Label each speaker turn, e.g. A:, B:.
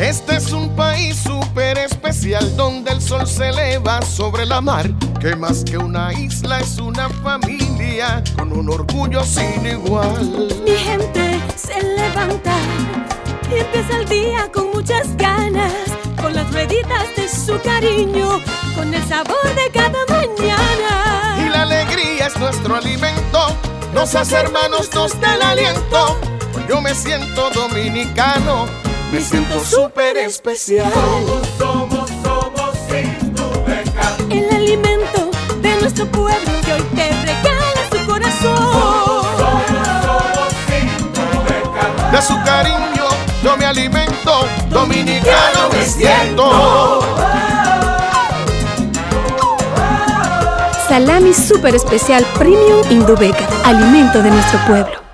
A: Este es un país súper especial donde el sol se eleva sobre la mar. Que más que una isla es una familia con un orgullo sin igual.
B: Mi gente se levanta y empieza el día con muchas ganas, con las rueditas de su cariño, con el sabor de cada mañana.
A: Y la alegría es nuestro alimento, nos hace hermanos, nos da el aliento. Yo me siento dominicano, me siento súper especial.
C: Somos, somos Indubeca.
B: El alimento de nuestro pueblo que hoy te regala su corazón.
C: Somos Indubeca.
A: De su cariño yo me alimento, dominicano me siento.
B: Salami super especial Premium Indubeca, alimento de nuestro pueblo.